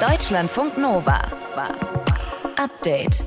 Deutschlandfunk Nova. Update.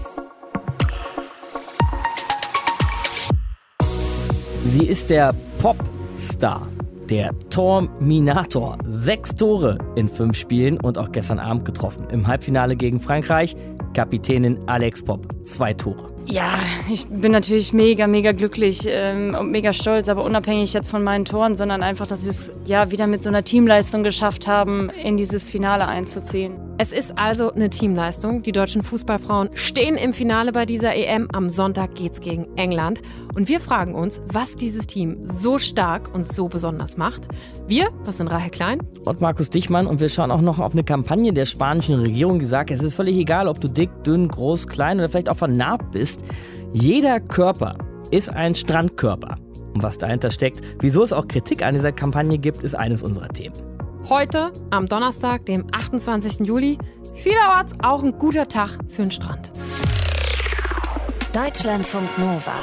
Sie ist der Popstar, der Torminator. Sechs Tore in fünf Spielen und auch gestern Abend getroffen. Im Halbfinale gegen Frankreich, Kapitänin Alex Pop. Zwei Tore. Ja, ich bin natürlich mega, mega glücklich ähm, und mega stolz, aber unabhängig jetzt von meinen Toren, sondern einfach, dass wir es ja wieder mit so einer Teamleistung geschafft haben, in dieses Finale einzuziehen. Es ist also eine Teamleistung. Die deutschen Fußballfrauen stehen im Finale bei dieser EM. Am Sonntag geht's gegen England. Und wir fragen uns, was dieses Team so stark und so besonders macht. Wir, das sind Rahel Klein und Markus Dichmann und wir schauen auch noch auf eine Kampagne der spanischen Regierung, die sagt, es ist völlig egal, ob du dick, dünn, groß, klein oder vielleicht auch vernarbt bist. Jeder Körper ist ein Strandkörper. Und was dahinter steckt, wieso es auch Kritik an dieser Kampagne gibt, ist eines unserer Themen. Heute, am Donnerstag, dem 28. Juli, vielerorts auch ein guter Tag für den Strand. Deutschlandfunk Nova.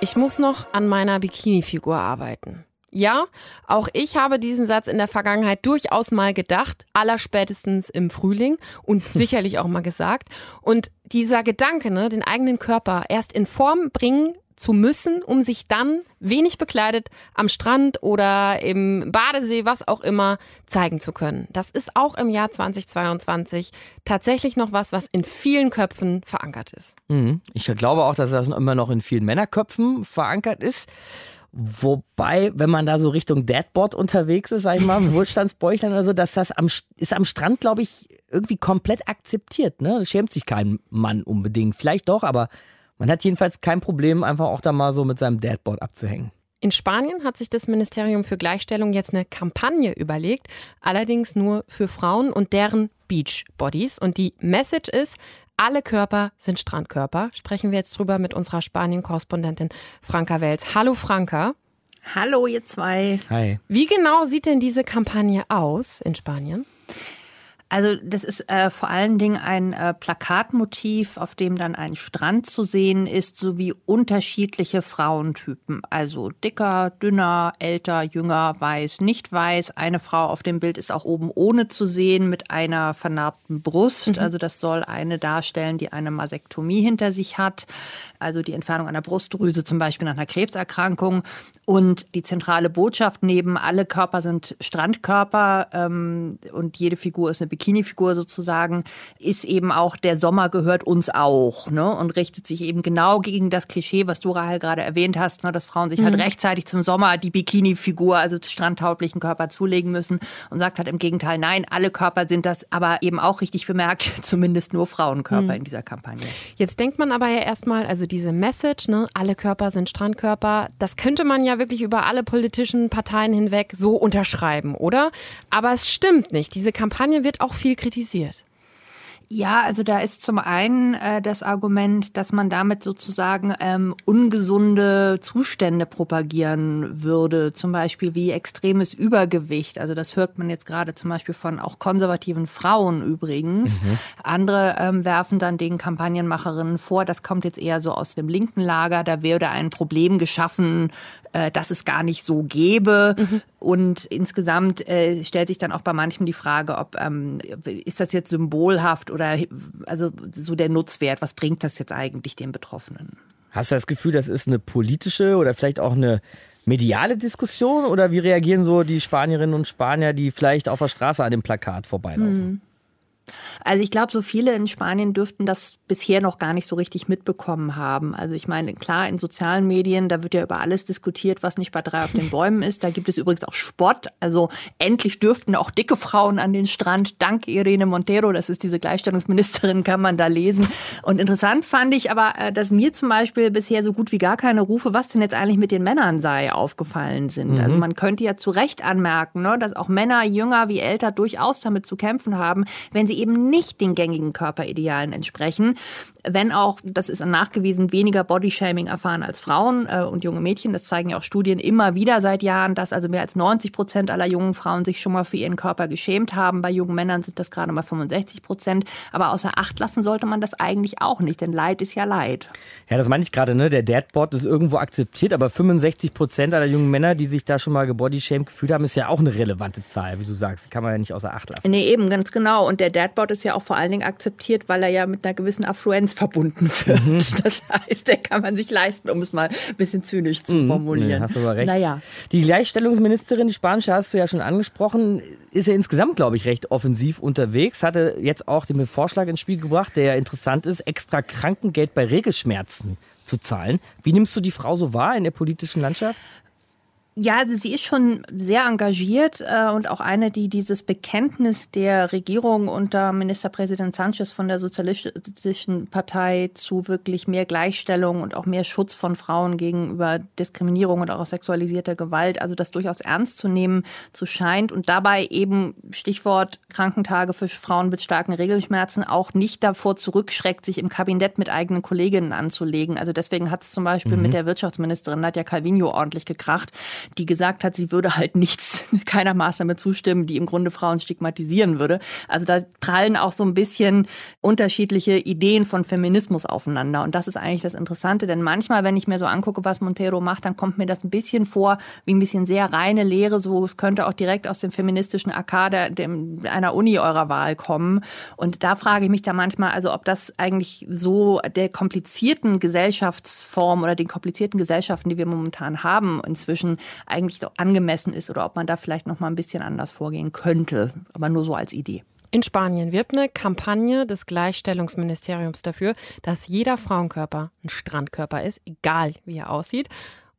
Ich muss noch an meiner Bikini-Figur arbeiten. Ja, auch ich habe diesen Satz in der Vergangenheit durchaus mal gedacht, allerspätestens im Frühling und sicherlich auch mal gesagt. Und dieser Gedanke, ne, den eigenen Körper erst in Form bringen zu müssen, um sich dann wenig bekleidet am Strand oder im Badesee, was auch immer, zeigen zu können. Das ist auch im Jahr 2022 tatsächlich noch was, was in vielen Köpfen verankert ist. Mhm. Ich glaube auch, dass das immer noch in vielen Männerköpfen verankert ist. Wobei, wenn man da so Richtung Deadboard unterwegs ist, sag ich mal, Wohlstandsbäuchlein oder so, dass das am, ist am Strand, glaube ich, irgendwie komplett akzeptiert. Ne? Da schämt sich kein Mann unbedingt. Vielleicht doch, aber man hat jedenfalls kein Problem, einfach auch da mal so mit seinem Deadboard abzuhängen. In Spanien hat sich das Ministerium für Gleichstellung jetzt eine Kampagne überlegt, allerdings nur für Frauen und deren Beachbodies. Und die Message ist, alle Körper sind Strandkörper. Sprechen wir jetzt drüber mit unserer Spanien-Korrespondentin Franka Wels. Hallo Franka. Hallo ihr zwei. Hi. Wie genau sieht denn diese Kampagne aus in Spanien? Also das ist äh, vor allen Dingen ein äh, Plakatmotiv, auf dem dann ein Strand zu sehen ist, sowie unterschiedliche Frauentypen. Also dicker, dünner, älter, jünger, weiß, nicht weiß. Eine Frau auf dem Bild ist auch oben ohne zu sehen mit einer vernarbten Brust. Mhm. Also das soll eine darstellen, die eine Masektomie hinter sich hat. Also die Entfernung einer Brustdrüse zum Beispiel nach einer Krebserkrankung. Und die zentrale Botschaft neben alle Körper sind Strandkörper ähm, und jede Figur ist eine Bikini-Figur sozusagen, ist eben auch der Sommer gehört uns auch ne? und richtet sich eben genau gegen das Klischee, was du Rahel gerade erwähnt hast, ne? dass Frauen sich halt mhm. halt rechtzeitig zum Sommer die Bikini-Figur, also strandtauglichen Körper zulegen müssen und sagt halt im Gegenteil, nein, alle Körper sind das, aber eben auch richtig bemerkt, zumindest nur Frauenkörper mhm. in dieser Kampagne. Jetzt denkt man aber ja erstmal, also diese Message, ne, alle Körper sind Strandkörper, das könnte man ja wirklich über alle politischen Parteien hinweg so unterschreiben, oder? Aber es stimmt nicht. Diese Kampagne wird auch auch viel kritisiert. Ja, also da ist zum einen äh, das Argument, dass man damit sozusagen ähm, ungesunde Zustände propagieren würde, zum Beispiel wie extremes Übergewicht. Also das hört man jetzt gerade zum Beispiel von auch konservativen Frauen übrigens. Mhm. Andere ähm, werfen dann den Kampagnenmacherinnen vor, das kommt jetzt eher so aus dem linken Lager, da würde ein Problem geschaffen, äh, dass es gar nicht so gäbe. Mhm. Und insgesamt äh, stellt sich dann auch bei manchen die Frage, ob ähm, ist das jetzt symbolhaft oder also so der Nutzwert, was bringt das jetzt eigentlich den Betroffenen? Hast du das Gefühl, das ist eine politische oder vielleicht auch eine mediale Diskussion oder wie reagieren so die Spanierinnen und Spanier, die vielleicht auf der Straße an dem Plakat vorbeilaufen? Also ich glaube, so viele in Spanien dürften das bisher noch gar nicht so richtig mitbekommen haben. Also ich meine, klar, in sozialen Medien, da wird ja über alles diskutiert, was nicht bei drei auf den Bäumen ist. Da gibt es übrigens auch Spott. Also endlich dürften auch dicke Frauen an den Strand. Dank Irene Montero, das ist diese Gleichstellungsministerin, kann man da lesen. Und interessant fand ich aber, äh, dass mir zum Beispiel bisher so gut wie gar keine Rufe, was denn jetzt eigentlich mit den Männern sei, aufgefallen sind. Mhm. Also man könnte ja zu Recht anmerken, ne, dass auch Männer, jünger wie älter, durchaus damit zu kämpfen haben, wenn sie eben nicht den gängigen Körperidealen entsprechen. Wenn auch, das ist nachgewiesen, weniger Bodyshaming erfahren als Frauen äh, und junge Mädchen. Das zeigen ja auch Studien immer wieder seit Jahren, dass also mehr als 90 Prozent aller jungen Frauen sich schon mal für ihren Körper geschämt haben. Bei jungen Männern sind das gerade mal 65 Prozent. Aber außer Acht lassen sollte man das eigentlich auch nicht, denn Leid ist ja Leid. Ja, das meine ich gerade, ne? Der Dadboard ist irgendwo akzeptiert, aber 65 Prozent aller jungen Männer, die sich da schon mal gebodyshamed gefühlt haben, ist ja auch eine relevante Zahl, wie du sagst. Kann man ja nicht außer Acht lassen. Nee, eben, ganz genau. Und der Dadboard ist ja auch vor allen Dingen akzeptiert, weil er ja mit einer gewissen Affluenz verbunden wird. Mhm. Das heißt, der kann man sich leisten, um es mal ein bisschen zynisch zu mhm. formulieren. Nee, hast du aber recht. Naja. Die Gleichstellungsministerin, die spanische, hast du ja schon angesprochen, ist ja insgesamt, glaube ich, recht offensiv unterwegs. Hatte jetzt auch den Vorschlag ins Spiel gebracht, der ja interessant ist, extra Krankengeld bei Regelschmerzen zu zahlen. Wie nimmst du die Frau so wahr in der politischen Landschaft? Ja, also sie ist schon sehr engagiert äh, und auch eine, die dieses Bekenntnis der Regierung unter Ministerpräsident Sanchez von der Sozialistischen Partei zu wirklich mehr Gleichstellung und auch mehr Schutz von Frauen gegenüber Diskriminierung und auch sexualisierter Gewalt, also das durchaus ernst zu nehmen zu scheint und dabei eben Stichwort Krankentage für Frauen mit starken Regelschmerzen auch nicht davor zurückschreckt, sich im Kabinett mit eigenen Kolleginnen anzulegen. Also deswegen hat es zum Beispiel mhm. mit der Wirtschaftsministerin Nadja Calvino ordentlich gekracht die gesagt hat, sie würde halt nichts, keiner Maßnahme zustimmen, die im Grunde Frauen stigmatisieren würde. Also da prallen auch so ein bisschen unterschiedliche Ideen von Feminismus aufeinander. Und das ist eigentlich das Interessante, denn manchmal, wenn ich mir so angucke, was Montero macht, dann kommt mir das ein bisschen vor wie ein bisschen sehr reine Lehre, so es könnte auch direkt aus dem feministischen AK der, dem, einer Uni eurer Wahl kommen. Und da frage ich mich da manchmal, also ob das eigentlich so der komplizierten Gesellschaftsform oder den komplizierten Gesellschaften, die wir momentan haben, inzwischen eigentlich doch angemessen ist oder ob man da vielleicht noch mal ein bisschen anders vorgehen könnte. Aber nur so als Idee. In Spanien wirbt eine Kampagne des Gleichstellungsministeriums dafür, dass jeder Frauenkörper ein Strandkörper ist, egal wie er aussieht.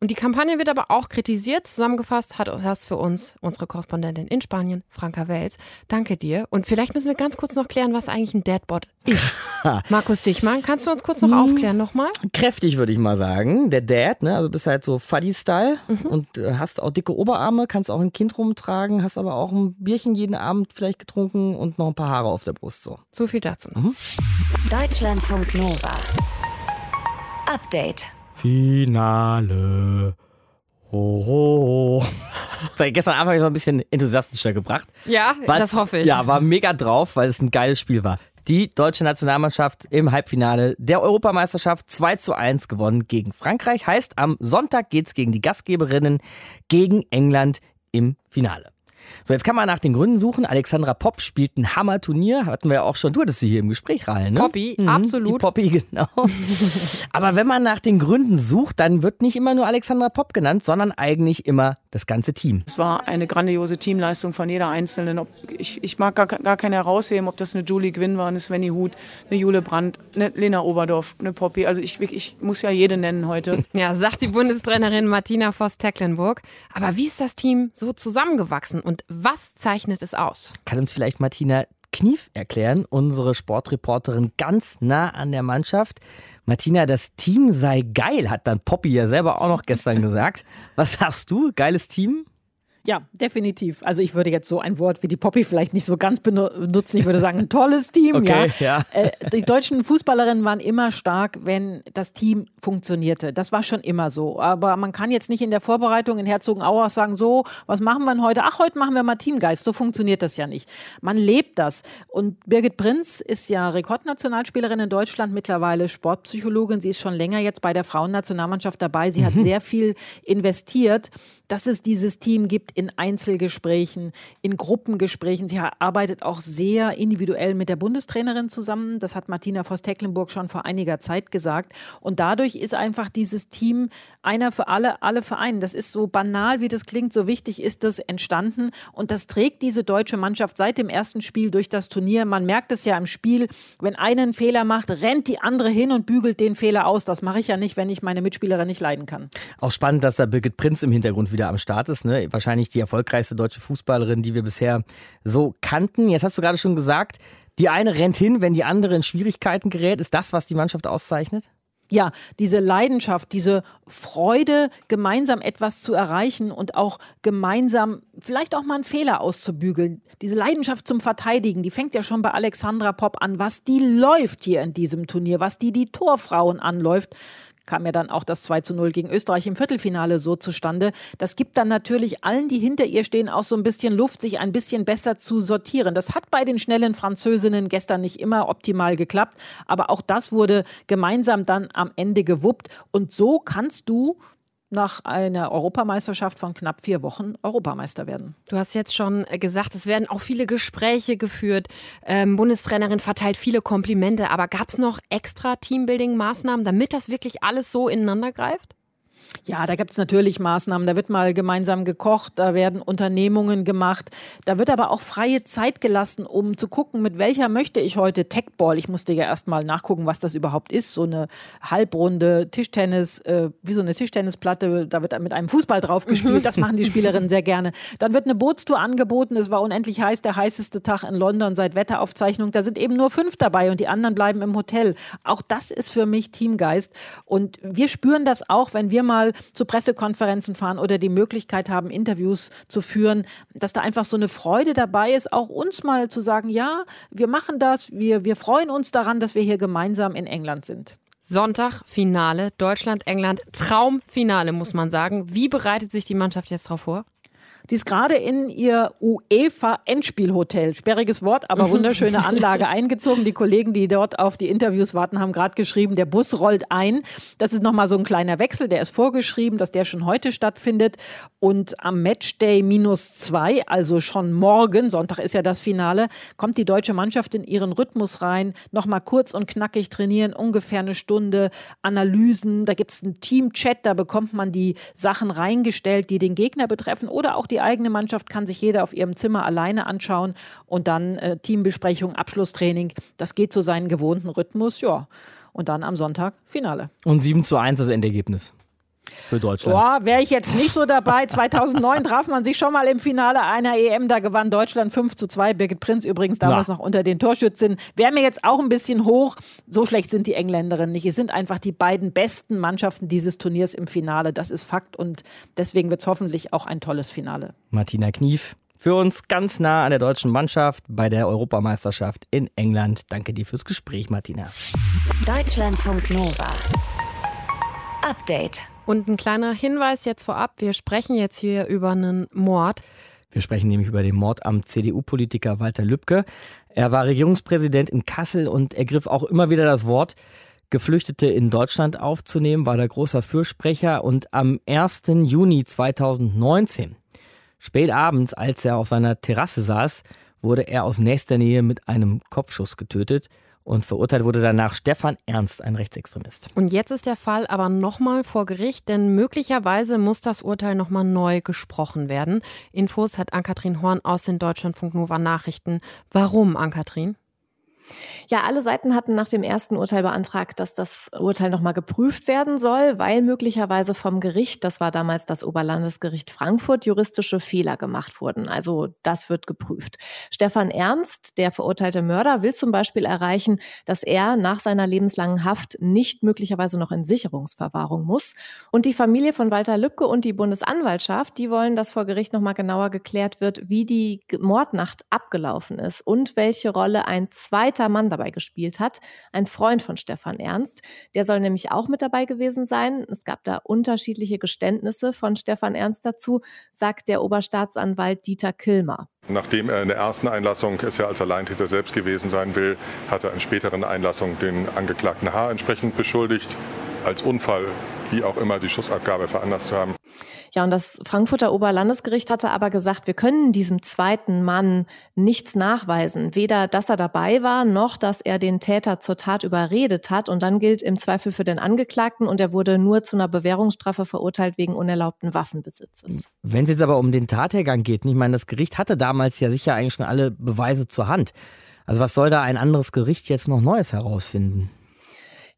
Und die Kampagne wird aber auch kritisiert. Zusammengefasst hat das für uns unsere Korrespondentin in Spanien, Franka Wels. Danke dir. Und vielleicht müssen wir ganz kurz noch klären, was eigentlich ein Deadbot ist. Markus Dichmann, kannst du uns kurz noch hm. aufklären nochmal? Kräftig würde ich mal sagen. Der Dad, ne? Also bist halt so Fuddy-Style mhm. und äh, hast auch dicke Oberarme, kannst auch ein Kind rumtragen, hast aber auch ein Bierchen jeden Abend vielleicht getrunken und noch ein paar Haare auf der Brust so. So viel dazu. Mhm. Deutschlandfunk Nova. Update. Finale. Oh, Das habe gestern Abend habe ich so ein bisschen enthusiastischer gebracht. Ja, das hoffe ich. Ja, war mega drauf, weil es ein geiles Spiel war. Die deutsche Nationalmannschaft im Halbfinale der Europameisterschaft 2 zu 1 gewonnen gegen Frankreich. Heißt, am Sonntag geht es gegen die Gastgeberinnen gegen England im Finale. So, jetzt kann man nach den Gründen suchen. Alexandra Popp spielt ein Hammer-Turnier. Hatten wir ja auch schon. Du hattest sie hier im Gespräch, rein, ne? Poppy, mhm, absolut. Die Poppy, genau. Aber wenn man nach den Gründen sucht, dann wird nicht immer nur Alexandra Popp genannt, sondern eigentlich immer das ganze Team. Es war eine grandiose Teamleistung von jeder Einzelnen. Ich, ich mag gar, gar keine herausheben, ob das eine Julie Gwynn war, eine Svenny Huth, eine Jule Brandt, eine Lena Oberdorf, eine Poppy. Also ich, ich muss ja jede nennen heute. Ja, sagt die Bundestrainerin Martina Voss-Tecklenburg. Aber wie ist das Team so zusammengewachsen und was zeichnet es aus? Kann uns vielleicht Martina Knief erklären, unsere Sportreporterin ganz nah an der Mannschaft. Martina, das Team sei geil, hat dann Poppy ja selber auch noch gestern gesagt. Was sagst du? Geiles Team? Ja, definitiv. Also ich würde jetzt so ein Wort wie die Poppy vielleicht nicht so ganz benutzen. Ich würde sagen, ein tolles Team. Okay, ja. ja. Äh, die deutschen Fußballerinnen waren immer stark, wenn das Team funktionierte. Das war schon immer so. Aber man kann jetzt nicht in der Vorbereitung in Herzogenaurach sagen, so, was machen wir denn heute? Ach, heute machen wir mal Teamgeist. So funktioniert das ja nicht. Man lebt das. Und Birgit Prinz ist ja Rekordnationalspielerin in Deutschland, mittlerweile Sportpsychologin. Sie ist schon länger jetzt bei der Frauennationalmannschaft dabei. Sie mhm. hat sehr viel investiert, dass es dieses Team gibt in Einzelgesprächen, in Gruppengesprächen. Sie arbeitet auch sehr individuell mit der Bundestrainerin zusammen. Das hat Martina Voss-Tecklenburg schon vor einiger Zeit gesagt. Und dadurch ist einfach dieses Team einer für alle, alle Vereine. Das ist so banal, wie das klingt, so wichtig ist das entstanden. Und das trägt diese deutsche Mannschaft seit dem ersten Spiel durch das Turnier. Man merkt es ja im Spiel, wenn einer einen Fehler macht, rennt die andere hin und bügelt den Fehler aus. Das mache ich ja nicht, wenn ich meine Mitspielerin nicht leiden kann. Auch spannend, dass da Birgit Prinz im Hintergrund wieder am Start ist. Ne? Wahrscheinlich wahrscheinlich die erfolgreichste deutsche Fußballerin, die wir bisher so kannten. Jetzt hast du gerade schon gesagt, die eine rennt hin, wenn die andere in Schwierigkeiten gerät. Ist das, was die Mannschaft auszeichnet? ja, diese Leidenschaft, diese Freude, gemeinsam etwas zu erreichen und auch gemeinsam vielleicht auch mal einen Fehler auszubügeln. Diese Leidenschaft zum Verteidigen, die fängt ja schon bei Alexandra Popp an, was die läuft hier in diesem Turnier, was die die Torfrauen anläuft kam ja dann auch das 2 zu 0 gegen Österreich im Viertelfinale so zustande. Das gibt dann natürlich allen, die hinter ihr stehen, auch so ein bisschen Luft, sich ein bisschen besser zu sortieren. Das hat bei den schnellen Französinnen gestern nicht immer optimal geklappt, aber auch das wurde gemeinsam dann am Ende gewuppt. Und so kannst du nach einer Europameisterschaft von knapp vier Wochen Europameister werden. Du hast jetzt schon äh, gesagt, es werden auch viele Gespräche geführt. Ähm, Bundestrainerin verteilt viele Komplimente, aber gab es noch extra Teambuilding-Maßnahmen, damit das wirklich alles so ineinander greift? Ja, da gibt es natürlich Maßnahmen. Da wird mal gemeinsam gekocht, da werden Unternehmungen gemacht. Da wird aber auch freie Zeit gelassen, um zu gucken, mit welcher möchte ich heute Techball. Ich musste ja erst mal nachgucken, was das überhaupt ist. So eine halbrunde Tischtennis, äh, wie so eine Tischtennisplatte, da wird mit einem Fußball drauf gespielt. Das machen die Spielerinnen sehr gerne. Dann wird eine Bootstour angeboten. Es war unendlich heiß, der heißeste Tag in London seit Wetteraufzeichnung. Da sind eben nur fünf dabei und die anderen bleiben im Hotel. Auch das ist für mich Teamgeist. Und wir spüren das auch, wenn wir mal mal zu Pressekonferenzen fahren oder die Möglichkeit haben, Interviews zu führen, dass da einfach so eine Freude dabei ist, auch uns mal zu sagen, ja, wir machen das, wir, wir freuen uns daran, dass wir hier gemeinsam in England sind. Sonntag Finale, Deutschland, England, Traumfinale muss man sagen. Wie bereitet sich die Mannschaft jetzt darauf vor? Die ist gerade in ihr UEFA-Endspielhotel, sperriges Wort, aber wunderschöne Anlage eingezogen. Die Kollegen, die dort auf die Interviews warten, haben gerade geschrieben, der Bus rollt ein. Das ist nochmal so ein kleiner Wechsel, der ist vorgeschrieben, dass der schon heute stattfindet. Und am Matchday minus zwei, also schon morgen, Sonntag ist ja das Finale, kommt die deutsche Mannschaft in ihren Rhythmus rein. Nochmal kurz und knackig trainieren, ungefähr eine Stunde, Analysen. Da gibt es einen Team-Chat, da bekommt man die Sachen reingestellt, die den Gegner betreffen oder auch die die eigene Mannschaft kann sich jeder auf ihrem Zimmer alleine anschauen und dann äh, Teambesprechung, Abschlusstraining. Das geht zu seinem gewohnten Rhythmus, ja. Und dann am Sonntag Finale. Und 7 zu 1 das Endergebnis für Deutschland. Boah, wäre ich jetzt nicht so dabei. 2009 traf man sich schon mal im Finale einer EM. Da gewann Deutschland 5 zu 2. Birgit Prinz übrigens damals Na. noch unter den Torschützen. Wäre mir jetzt auch ein bisschen hoch. So schlecht sind die Engländerinnen nicht. Es sind einfach die beiden besten Mannschaften dieses Turniers im Finale. Das ist Fakt und deswegen wird es hoffentlich auch ein tolles Finale. Martina Knief. Für uns ganz nah an der deutschen Mannschaft bei der Europameisterschaft in England. Danke dir fürs Gespräch, Martina. Deutschlandfunk Nova. Update. Und ein kleiner Hinweis jetzt vorab, wir sprechen jetzt hier über einen Mord. Wir sprechen nämlich über den Mord am CDU-Politiker Walter Lübcke. Er war Regierungspräsident in Kassel und ergriff auch immer wieder das Wort, Geflüchtete in Deutschland aufzunehmen, war der großer Fürsprecher. Und am 1. Juni 2019, spät abends, als er auf seiner Terrasse saß, wurde er aus nächster Nähe mit einem Kopfschuss getötet. Und verurteilt wurde danach Stefan Ernst, ein Rechtsextremist. Und jetzt ist der Fall aber nochmal vor Gericht, denn möglicherweise muss das Urteil nochmal neu gesprochen werden. Infos hat Ann-Kathrin Horn aus den Deutschlandfunk Nova Nachrichten. Warum, Ann-Kathrin? Ja, alle Seiten hatten nach dem ersten Urteil beantragt, dass das Urteil nochmal geprüft werden soll, weil möglicherweise vom Gericht, das war damals das Oberlandesgericht Frankfurt, juristische Fehler gemacht wurden. Also das wird geprüft. Stefan Ernst, der verurteilte Mörder, will zum Beispiel erreichen, dass er nach seiner lebenslangen Haft nicht möglicherweise noch in Sicherungsverwahrung muss. Und die Familie von Walter Lübcke und die Bundesanwaltschaft, die wollen, dass vor Gericht nochmal genauer geklärt wird, wie die Mordnacht abgelaufen ist und welche Rolle ein zweiter zweiter Mann dabei gespielt hat, ein Freund von Stefan Ernst. Der soll nämlich auch mit dabei gewesen sein. Es gab da unterschiedliche Geständnisse von Stefan Ernst dazu, sagt der Oberstaatsanwalt Dieter Kilmer. Nachdem er in der ersten Einlassung es ja als Alleintäter selbst gewesen sein will, hat er in späteren Einlassungen den Angeklagten H. entsprechend beschuldigt, als Unfall, wie auch immer, die Schussabgabe veranlasst zu haben. Ja, und das Frankfurter Oberlandesgericht hatte aber gesagt, wir können diesem zweiten Mann nichts nachweisen. Weder, dass er dabei war, noch, dass er den Täter zur Tat überredet hat. Und dann gilt im Zweifel für den Angeklagten und er wurde nur zu einer Bewährungsstrafe verurteilt wegen unerlaubten Waffenbesitzes. Wenn es jetzt aber um den Tathergang geht, ich meine, das Gericht hatte damals ja sicher eigentlich schon alle Beweise zur Hand. Also was soll da ein anderes Gericht jetzt noch Neues herausfinden?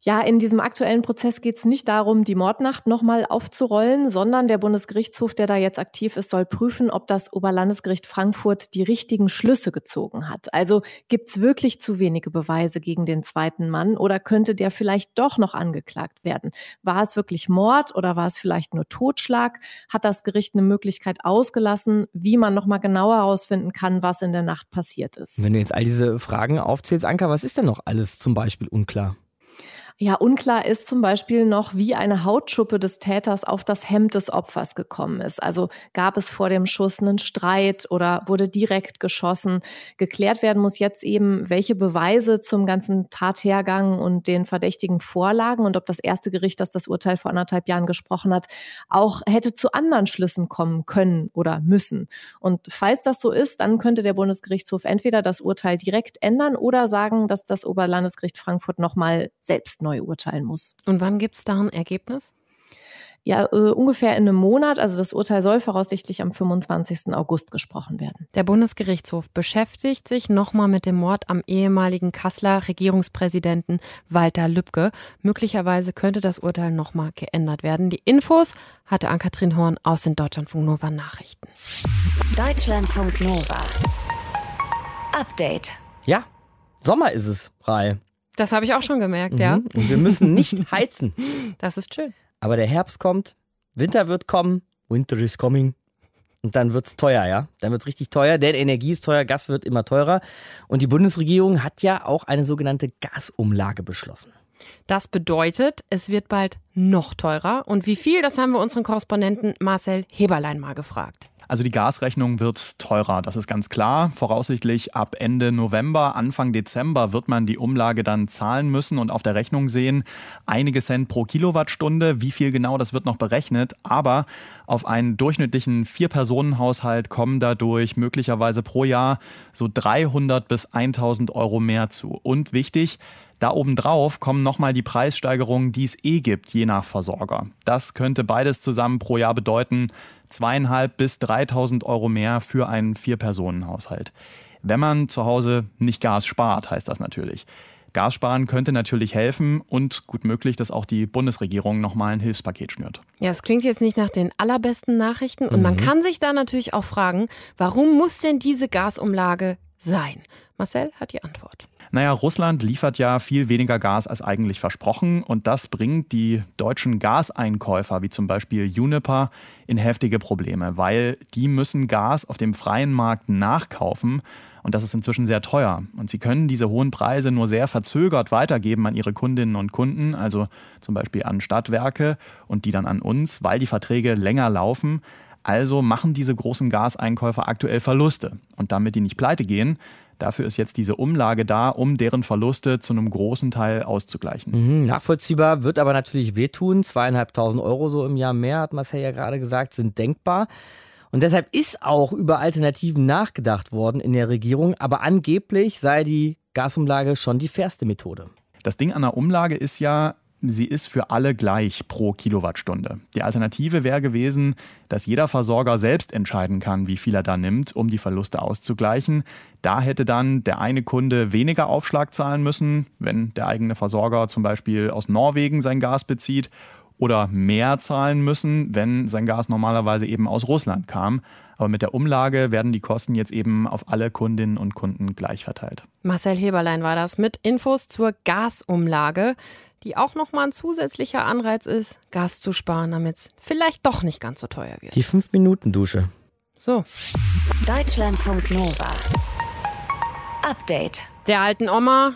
Ja, in diesem aktuellen Prozess geht es nicht darum, die Mordnacht nochmal aufzurollen, sondern der Bundesgerichtshof, der da jetzt aktiv ist, soll prüfen, ob das Oberlandesgericht Frankfurt die richtigen Schlüsse gezogen hat. Also gibt es wirklich zu wenige Beweise gegen den zweiten Mann oder könnte der vielleicht doch noch angeklagt werden? War es wirklich Mord oder war es vielleicht nur Totschlag? Hat das Gericht eine Möglichkeit ausgelassen, wie man nochmal genauer herausfinden kann, was in der Nacht passiert ist? Wenn du jetzt all diese Fragen aufzählst, Anka, was ist denn noch alles zum Beispiel unklar? Ja, unklar ist zum Beispiel noch, wie eine Hautschuppe des Täters auf das Hemd des Opfers gekommen ist. Also gab es vor dem Schuss einen Streit oder wurde direkt geschossen. Geklärt werden muss jetzt eben, welche Beweise zum ganzen Tathergang und den Verdächtigen vorlagen und ob das erste Gericht, das das Urteil vor anderthalb Jahren gesprochen hat, auch hätte zu anderen Schlüssen kommen können oder müssen. Und falls das so ist, dann könnte der Bundesgerichtshof entweder das Urteil direkt ändern oder sagen, dass das Oberlandesgericht Frankfurt nochmal selbst neu neu urteilen muss. Und wann gibt es da ein Ergebnis? Ja, äh, ungefähr in einem Monat. Also das Urteil soll voraussichtlich am 25. August gesprochen werden. Der Bundesgerichtshof beschäftigt sich nochmal mit dem Mord am ehemaligen Kasseler Regierungspräsidenten Walter Lübcke. Möglicherweise könnte das Urteil nochmal geändert werden. Die Infos hatte Ann-Kathrin Horn aus den Deutschlandfunk Nova Nachrichten. Deutschlandfunk Nova. Update. Ja, Sommer ist es, Rai. Das habe ich auch schon gemerkt, mhm. ja. Und wir müssen nicht heizen. Das ist schön. Aber der Herbst kommt, Winter wird kommen, Winter is coming. Und dann wird es teuer, ja. Dann wird es richtig teuer, denn Energie ist teuer, Gas wird immer teurer. Und die Bundesregierung hat ja auch eine sogenannte Gasumlage beschlossen. Das bedeutet, es wird bald noch teurer. Und wie viel, das haben wir unseren Korrespondenten Marcel Heberlein mal gefragt. Also die Gasrechnung wird teurer, das ist ganz klar. Voraussichtlich ab Ende November, Anfang Dezember wird man die Umlage dann zahlen müssen und auf der Rechnung sehen, einige Cent pro Kilowattstunde. Wie viel genau, das wird noch berechnet. Aber auf einen durchschnittlichen Vier-Personen-Haushalt kommen dadurch möglicherweise pro Jahr so 300 bis 1000 Euro mehr zu. Und wichtig, da obendrauf kommen nochmal die Preissteigerungen, die es eh gibt, je nach Versorger. Das könnte beides zusammen pro Jahr bedeuten, zweieinhalb bis 3000 Euro mehr für einen Vier-Personen-Haushalt. Wenn man zu Hause nicht Gas spart, heißt das natürlich. Gas sparen könnte natürlich helfen und gut möglich, dass auch die Bundesregierung nochmal ein Hilfspaket schnürt. Ja, es klingt jetzt nicht nach den allerbesten Nachrichten und mhm. man kann sich da natürlich auch fragen, warum muss denn diese Gasumlage sein? Marcel hat die Antwort. Naja, Russland liefert ja viel weniger Gas als eigentlich versprochen und das bringt die deutschen Gaseinkäufer, wie zum Beispiel Uniper, in heftige Probleme, weil die müssen Gas auf dem freien Markt nachkaufen und das ist inzwischen sehr teuer. Und sie können diese hohen Preise nur sehr verzögert weitergeben an ihre Kundinnen und Kunden, also zum Beispiel an Stadtwerke und die dann an uns, weil die Verträge länger laufen. Also machen diese großen Gaseinkäufer aktuell Verluste. Und damit die nicht pleite gehen, Dafür ist jetzt diese Umlage da, um deren Verluste zu einem großen Teil auszugleichen. Mhm, nachvollziehbar, wird aber natürlich wehtun. Zweieinhalbtausend Euro so im Jahr mehr, hat Marcel ja gerade gesagt, sind denkbar. Und deshalb ist auch über Alternativen nachgedacht worden in der Regierung. Aber angeblich sei die Gasumlage schon die fairste Methode. Das Ding an der Umlage ist ja, sie ist für alle gleich pro Kilowattstunde. Die Alternative wäre gewesen, dass jeder Versorger selbst entscheiden kann, wie viel er da nimmt, um die Verluste auszugleichen. Da hätte dann der eine Kunde weniger Aufschlag zahlen müssen, wenn der eigene Versorger zum Beispiel aus Norwegen sein Gas bezieht oder mehr zahlen müssen, wenn sein Gas normalerweise eben aus Russland kam. Aber mit der Umlage werden die Kosten jetzt eben auf alle Kundinnen und Kunden gleich verteilt. Marcel Heberlein war das mit Infos zur Gasumlage die auch nochmal ein zusätzlicher Anreiz ist, Gas zu sparen, damit es vielleicht doch nicht ganz so teuer wird. Die 5-Minuten-Dusche. So. Deutschlandfunk Nova. Update. Der alten Oma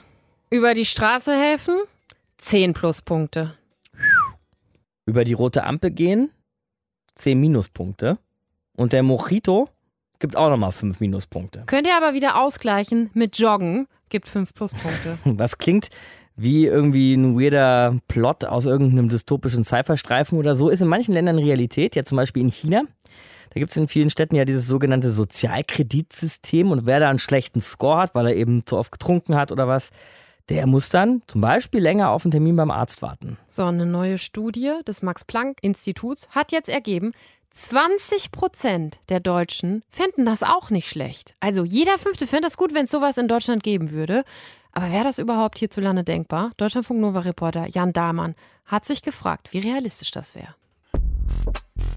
über die Straße helfen? 10 Pluspunkte. Über die rote Ampel gehen? 10 Minuspunkte. Und der Mojito gibt auch nochmal 5 Minuspunkte. Könnt ihr aber wieder ausgleichen mit Joggen, gibt 5 Pluspunkte. Was klingt wie irgendwie ein weirder Plot aus irgendeinem dystopischen Cypher-Streifen oder so, ist in manchen Ländern Realität, ja zum Beispiel in China. Da gibt es in vielen Städten ja dieses sogenannte Sozialkreditsystem und wer da einen schlechten Score hat, weil er eben zu oft getrunken hat oder was, der muss dann zum Beispiel länger auf einen Termin beim Arzt warten. So, eine neue Studie des Max-Planck-Instituts hat jetzt ergeben, 20 Prozent der Deutschen fänden das auch nicht schlecht. Also jeder Fünfte fände das gut, wenn es sowas in Deutschland geben würde. Aber wäre das überhaupt hierzulande denkbar? Deutschlandfunk Nova-Reporter Jan Dahmann hat sich gefragt, wie realistisch das wäre.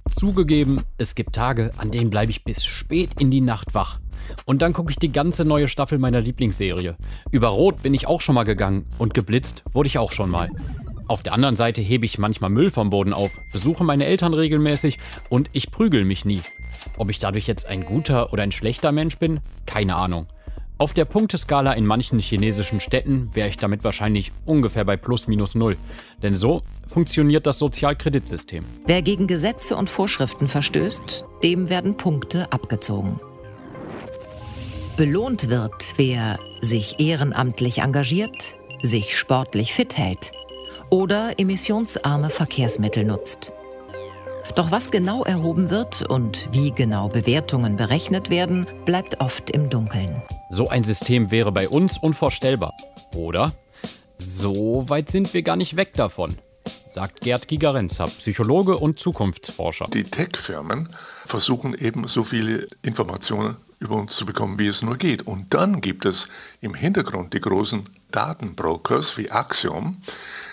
Zugegeben, es gibt Tage, an denen bleibe ich bis spät in die Nacht wach. Und dann gucke ich die ganze neue Staffel meiner Lieblingsserie. Über Rot bin ich auch schon mal gegangen und geblitzt wurde ich auch schon mal. Auf der anderen Seite hebe ich manchmal Müll vom Boden auf, besuche meine Eltern regelmäßig und ich prügel mich nie. Ob ich dadurch jetzt ein guter oder ein schlechter Mensch bin? Keine Ahnung. Auf der Punkteskala in manchen chinesischen Städten wäre ich damit wahrscheinlich ungefähr bei plus minus null. Denn so funktioniert das Sozialkreditsystem. Wer gegen Gesetze und Vorschriften verstößt, dem werden Punkte abgezogen. Belohnt wird, wer sich ehrenamtlich engagiert, sich sportlich fit hält oder emissionsarme Verkehrsmittel nutzt. Doch was genau erhoben wird und wie genau Bewertungen berechnet werden, bleibt oft im Dunkeln. So ein System wäre bei uns unvorstellbar. Oder? So weit sind wir gar nicht weg davon, sagt Gerd Gigerenzer, Psychologe und Zukunftsforscher. Die Tech-Firmen versuchen eben so viele Informationen über uns zu bekommen, wie es nur geht. Und dann gibt es im Hintergrund die großen Datenbrokers wie Axiom,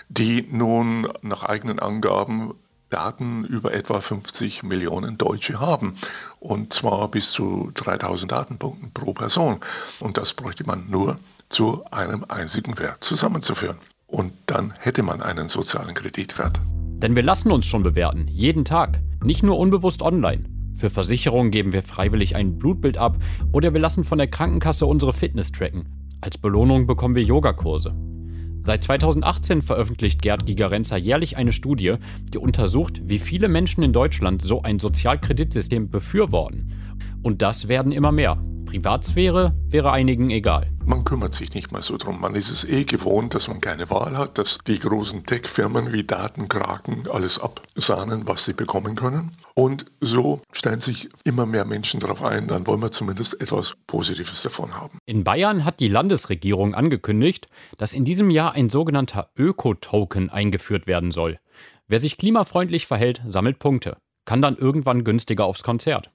die nun nach eigenen Angaben Daten über etwa 50 Millionen Deutsche haben. Und zwar bis zu 3000 Datenpunkten pro Person. Und das bräuchte man nur zu einem einzigen Wert zusammenzuführen. Und dann hätte man einen sozialen Kreditwert. Denn wir lassen uns schon bewerten, jeden Tag, nicht nur unbewusst online. Für Versicherungen geben wir freiwillig ein Blutbild ab oder wir lassen von der Krankenkasse unsere Fitness tracken. Als Belohnung bekommen wir Yogakurse. Seit 2018 veröffentlicht Gerd Gigerenzer jährlich eine Studie, die untersucht, wie viele Menschen in Deutschland so ein Sozialkreditsystem befürworten. Und das werden immer mehr. Privatsphäre wäre einigen egal. Man kümmert sich nicht mehr so drum. Man ist es eh gewohnt, dass man keine Wahl hat, dass die großen Tech-Firmen wie Datenkraken alles absahnen, was sie bekommen können. Und so stellen sich immer mehr Menschen darauf ein, dann wollen wir zumindest etwas Positives davon haben. In Bayern hat die Landesregierung angekündigt, dass in diesem Jahr ein sogenannter Öko-Token eingeführt werden soll. Wer sich klimafreundlich verhält, sammelt Punkte, kann dann irgendwann günstiger aufs Konzert.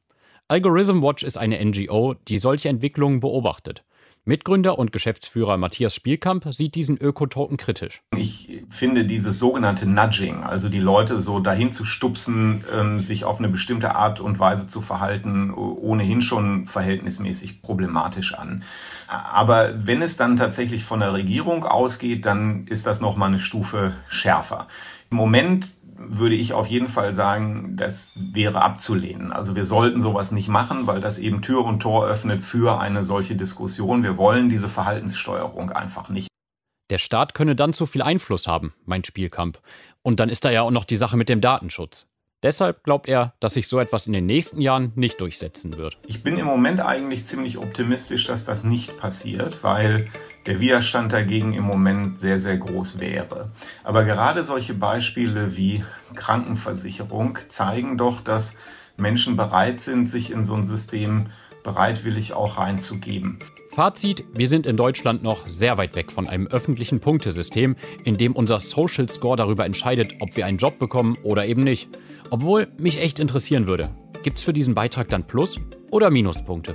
Algorithm Watch ist eine NGO, die solche Entwicklungen beobachtet. Mitgründer und Geschäftsführer Matthias Spielkamp sieht diesen Ökotoken kritisch. Ich finde dieses sogenannte Nudging, also die Leute so dahin zu stupsen, ähm, sich auf eine bestimmte Art und Weise zu verhalten, ohnehin schon verhältnismäßig problematisch an. Aber wenn es dann tatsächlich von der Regierung ausgeht, dann ist das nochmal eine Stufe schärfer. Im Moment würde ich auf jeden Fall sagen, das wäre abzulehnen. Also wir sollten sowas nicht machen, weil das eben Tür und Tor öffnet für eine solche Diskussion. Wir wollen diese Verhaltenssteuerung einfach nicht. Der Staat könne dann zu viel Einfluss haben, meint Spielkamp. Und dann ist da ja auch noch die Sache mit dem Datenschutz. Deshalb glaubt er, dass sich so etwas in den nächsten Jahren nicht durchsetzen wird. Ich bin im Moment eigentlich ziemlich optimistisch, dass das nicht passiert, weil der Widerstand dagegen im Moment sehr, sehr groß wäre. Aber gerade solche Beispiele wie Krankenversicherung zeigen doch, dass Menschen bereit sind, sich in so ein System bereitwillig auch reinzugeben. Fazit, wir sind in Deutschland noch sehr weit weg von einem öffentlichen Punktesystem, in dem unser Social Score darüber entscheidet, ob wir einen Job bekommen oder eben nicht. Obwohl mich echt interessieren würde, gibt es für diesen Beitrag dann Plus- oder Minuspunkte?